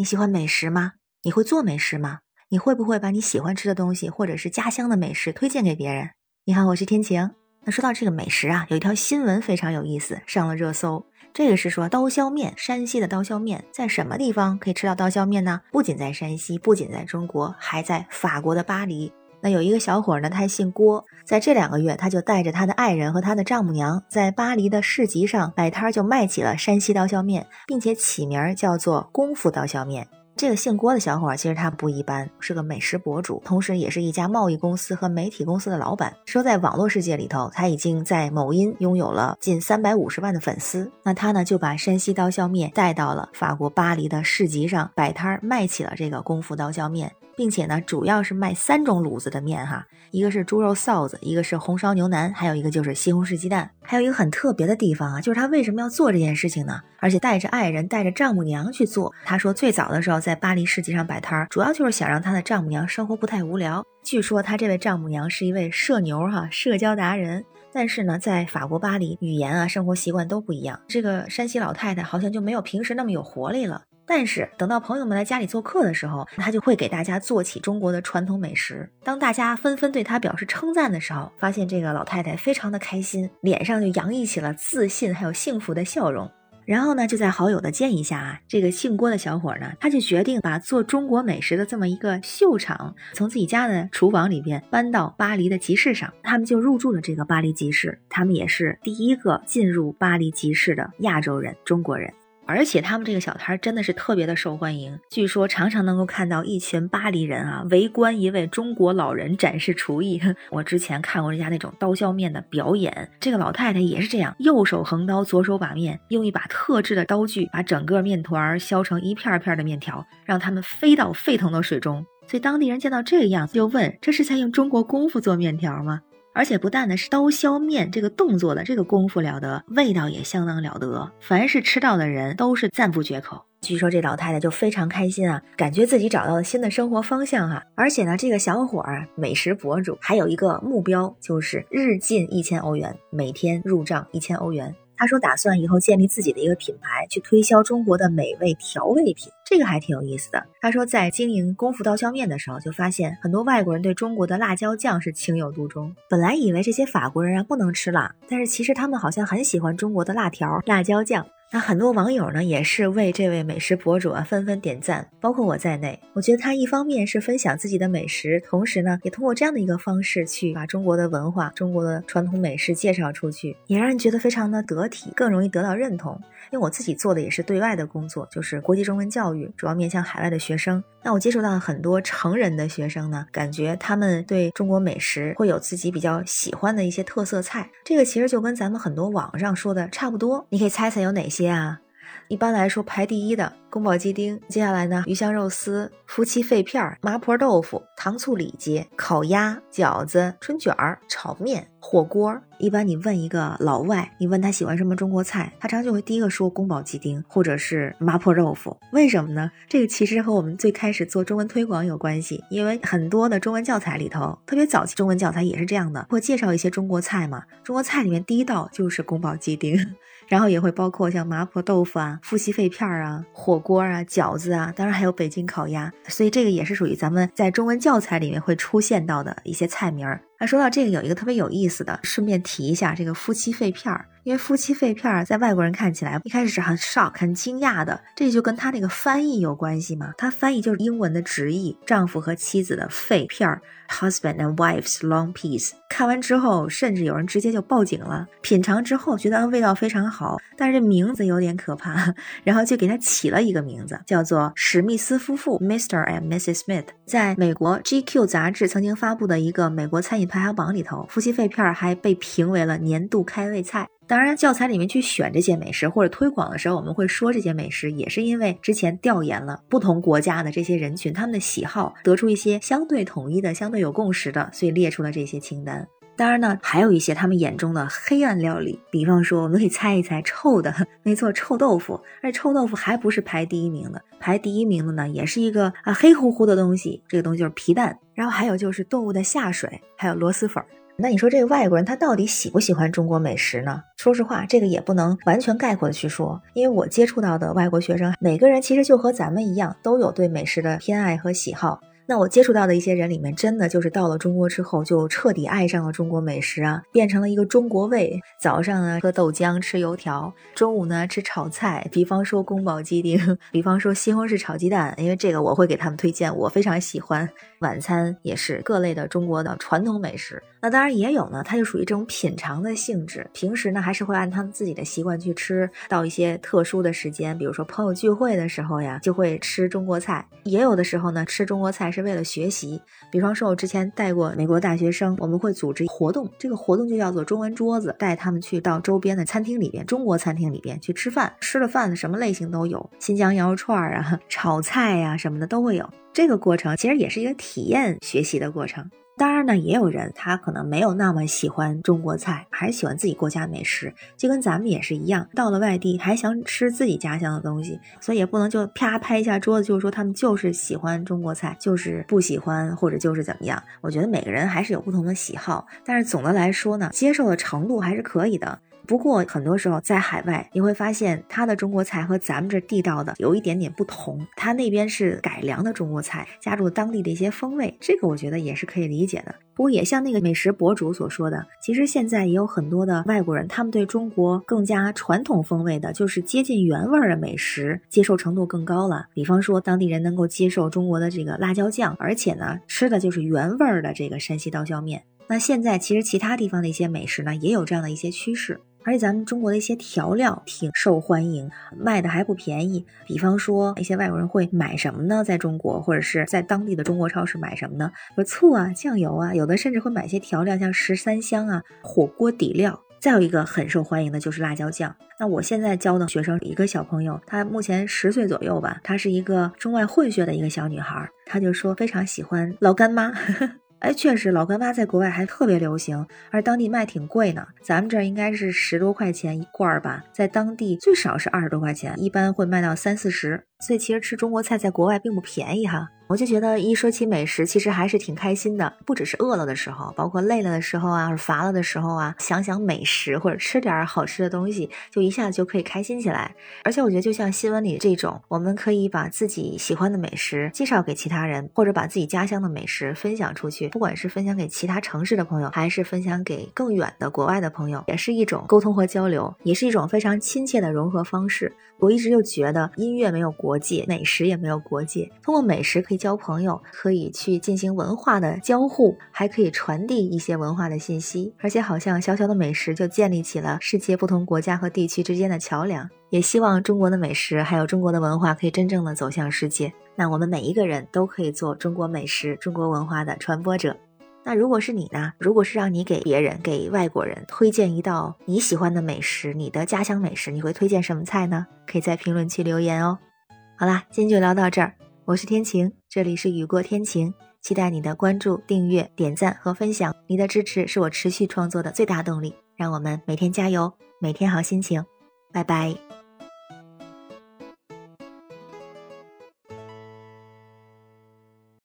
你喜欢美食吗？你会做美食吗？你会不会把你喜欢吃的东西或者是家乡的美食推荐给别人？你好，我是天晴。那说到这个美食啊，有一条新闻非常有意思，上了热搜。这个是说刀削面，山西的刀削面在什么地方可以吃到刀削面呢？不仅在山西，不仅在中国，还在法国的巴黎。那有一个小伙呢，他姓郭，在这两个月，他就带着他的爱人和他的丈母娘，在巴黎的市集上摆摊，就卖起了山西刀削面，并且起名叫做功夫刀削面。这个姓郭的小伙儿，其实他不一般，是个美食博主，同时也是一家贸易公司和媒体公司的老板。说在网络世界里头，他已经在某音拥有了近三百五十万的粉丝。那他呢，就把山西刀削面带到了法国巴黎的市集上摆摊，卖起了这个功夫刀削面。并且呢，主要是卖三种卤子的面哈，一个是猪肉臊子，一个是红烧牛腩，还有一个就是西红柿鸡蛋。还有一个很特别的地方啊，就是他为什么要做这件事情呢？而且带着爱人、带着丈母娘去做。他说最早的时候在巴黎市集上摆摊儿，主要就是想让他的丈母娘生活不太无聊。据说他这位丈母娘是一位社牛哈，社交达人。但是呢，在法国巴黎，语言啊、生活习惯都不一样。这个山西老太太好像就没有平时那么有活力了。但是等到朋友们来家里做客的时候，他就会给大家做起中国的传统美食。当大家纷纷对他表示称赞的时候，发现这个老太太非常的开心，脸上就洋溢起了自信还有幸福的笑容。然后呢，就在好友的建议下啊，这个姓郭的小伙呢，他就决定把做中国美食的这么一个秀场，从自己家的厨房里边搬到巴黎的集市上。他们就入驻了这个巴黎集市，他们也是第一个进入巴黎集市的亚洲人，中国人。而且他们这个小摊真的是特别的受欢迎，据说常常能够看到一群巴黎人啊围观一位中国老人展示厨艺。我之前看过人家那种刀削面的表演，这个老太太也是这样，右手横刀，左手把面，用一把特制的刀具把整个面团削成一片片的面条，让他们飞到沸腾的水中。所以当地人见到这个样子，就问：这是在用中国功夫做面条吗？而且不但呢是刀削面这个动作的这个功夫了得，味道也相当了得，凡是吃到的人都是赞不绝口。据说这老太太就非常开心啊，感觉自己找到了新的生活方向哈。而且呢，这个小伙儿美食博主还有一个目标，就是日进一千欧元，每天入账一千欧元。他说打算以后建立自己的一个品牌，去推销中国的美味调味品，这个还挺有意思的。他说在经营功夫刀削面的时候，就发现很多外国人对中国的辣椒酱是情有独钟。本来以为这些法国人啊不能吃辣，但是其实他们好像很喜欢中国的辣条、辣椒酱。那很多网友呢，也是为这位美食博主啊纷纷点赞，包括我在内。我觉得他一方面是分享自己的美食，同时呢，也通过这样的一个方式去把中国的文化、中国的传统美食介绍出去，也让人觉得非常的得体，更容易得到认同。因为我自己做的也是对外的工作，就是国际中文教育，主要面向海外的学生。那我接触到很多成人的学生呢，感觉他们对中国美食会有自己比较喜欢的一些特色菜。这个其实就跟咱们很多网上说的差不多。你可以猜猜有哪些啊？一般来说排第一的。宫保鸡丁，接下来呢，鱼香肉丝、夫妻肺片、麻婆豆腐、糖醋里脊、烤鸭、饺子、春卷儿、炒面、火锅。一般你问一个老外，你问他喜欢什么中国菜，他常就会第一个说宫保鸡丁或者是麻婆豆腐。为什么呢？这个其实和我们最开始做中文推广有关系，因为很多的中文教材里头，特别早期中文教材也是这样的，会介绍一些中国菜嘛。中国菜里面第一道就是宫保鸡丁，然后也会包括像麻婆豆腐啊、夫妻肺片啊、火。锅啊，饺子啊，当然还有北京烤鸭，所以这个也是属于咱们在中文教材里面会出现到的一些菜名儿。那说到这个，有一个特别有意思的，顺便提一下这个夫妻肺片儿。因为夫妻肺片儿在外国人看起来一开始是很 shock、很惊讶的，这就跟他那个翻译有关系嘛。他翻译就是英文的直译，丈夫和妻子的肺片儿，husband and wife's long piece。看完之后，甚至有人直接就报警了。品尝之后觉得味道非常好，但是这名字有点可怕，然后就给他起了一个名字，叫做史密斯夫妇 （Mr. and Mrs. Smith）。在美国 GQ 杂志曾经发布的一个美国餐饮排行榜里头，夫妻肺片儿还被评为了年度开胃菜。当然，教材里面去选这些美食或者推广的时候，我们会说这些美食，也是因为之前调研了不同国家的这些人群，他们的喜好，得出一些相对统一的、相对有共识的，所以列出了这些清单。当然呢，还有一些他们眼中的黑暗料理，比方说，我们可以猜一猜，臭的，没错，臭豆腐。而臭豆腐还不是排第一名的，排第一名的呢，也是一个啊黑乎乎的东西，这个东西就是皮蛋。然后还有就是动物的下水，还有螺蛳粉。那你说这个外国人他到底喜不喜欢中国美食呢？说实话，这个也不能完全概括的去说，因为我接触到的外国学生，每个人其实就和咱们一样，都有对美食的偏爱和喜好。那我接触到的一些人里面，真的就是到了中国之后，就彻底爱上了中国美食啊，变成了一个中国胃。早上呢喝豆浆吃油条，中午呢吃炒菜，比方说宫保鸡丁，比方说西红柿炒鸡蛋，因为这个我会给他们推荐，我非常喜欢。晚餐也是各类的中国的传统美食。那当然也有呢，它就属于这种品尝的性质。平时呢，还是会按他们自己的习惯去吃。到一些特殊的时间，比如说朋友聚会的时候呀，就会吃中国菜。也有的时候呢，吃中国菜是为了学习。比方说，我之前带过美国大学生，我们会组织活动，这个活动就叫做中文桌子，带他们去到周边的餐厅里边，中国餐厅里边去吃饭。吃了饭什么类型都有，新疆羊肉串啊、炒菜呀什么的都会有。这个过程其实也是一个体验学习的过程。当然呢，也有人他可能没有那么喜欢中国菜，还喜欢自己国家美食，就跟咱们也是一样，到了外地还想吃自己家乡的东西，所以也不能就啪拍一下桌子，就是说他们就是喜欢中国菜，就是不喜欢或者就是怎么样。我觉得每个人还是有不同的喜好，但是总的来说呢，接受的程度还是可以的。不过很多时候在海外，你会发现他的中国菜和咱们这地道的有一点点不同。他那边是改良的中国菜，加入当地的一些风味，这个我觉得也是可以理解的。不过也像那个美食博主所说的，其实现在也有很多的外国人，他们对中国更加传统风味的，就是接近原味的美食，接受程度更高了。比方说，当地人能够接受中国的这个辣椒酱，而且呢，吃的就是原味的这个山西刀削面。那现在其实其他地方的一些美食呢，也有这样的一些趋势。而且咱们中国的一些调料挺受欢迎，卖的还不便宜。比方说，一些外国人会买什么呢？在中国或者是在当地的中国超市买什么呢？有醋啊、酱油啊，有的甚至会买一些调料，像十三香啊、火锅底料。再有一个很受欢迎的就是辣椒酱。那我现在教的学生一个小朋友，他目前十岁左右吧，她是一个中外混血的一个小女孩，她就说非常喜欢老干妈。哎，确实，老干妈在国外还特别流行，而当地卖挺贵呢。咱们这儿应该是十多块钱一罐儿吧，在当地最少是二十多块钱，一般会卖到三四十。所以其实吃中国菜在国外并不便宜哈。我就觉得一说起美食，其实还是挺开心的。不只是饿了的时候，包括累了的时候啊，或者乏了的时候啊，想想美食或者吃点好吃的东西，就一下子就可以开心起来。而且我觉得，就像新闻里这种，我们可以把自己喜欢的美食介绍给其他人，或者把自己家乡的美食分享出去，不管是分享给其他城市的朋友，还是分享给更远的国外的朋友，也是一种沟通和交流，也是一种非常亲切的融合方式。我一直就觉得，音乐没有国界，美食也没有国界，通过美食可以。交朋友可以去进行文化的交互，还可以传递一些文化的信息，而且好像小小的美食就建立起了世界不同国家和地区之间的桥梁。也希望中国的美食还有中国的文化可以真正的走向世界。那我们每一个人都可以做中国美食、中国文化的传播者。那如果是你呢？如果是让你给别人、给外国人推荐一道你喜欢的美食，你的家乡美食，你会推荐什么菜呢？可以在评论区留言哦。好啦，今天就聊到这儿。我是天晴，这里是雨过天晴，期待你的关注、订阅、点赞和分享，你的支持是我持续创作的最大动力。让我们每天加油，每天好心情，拜拜。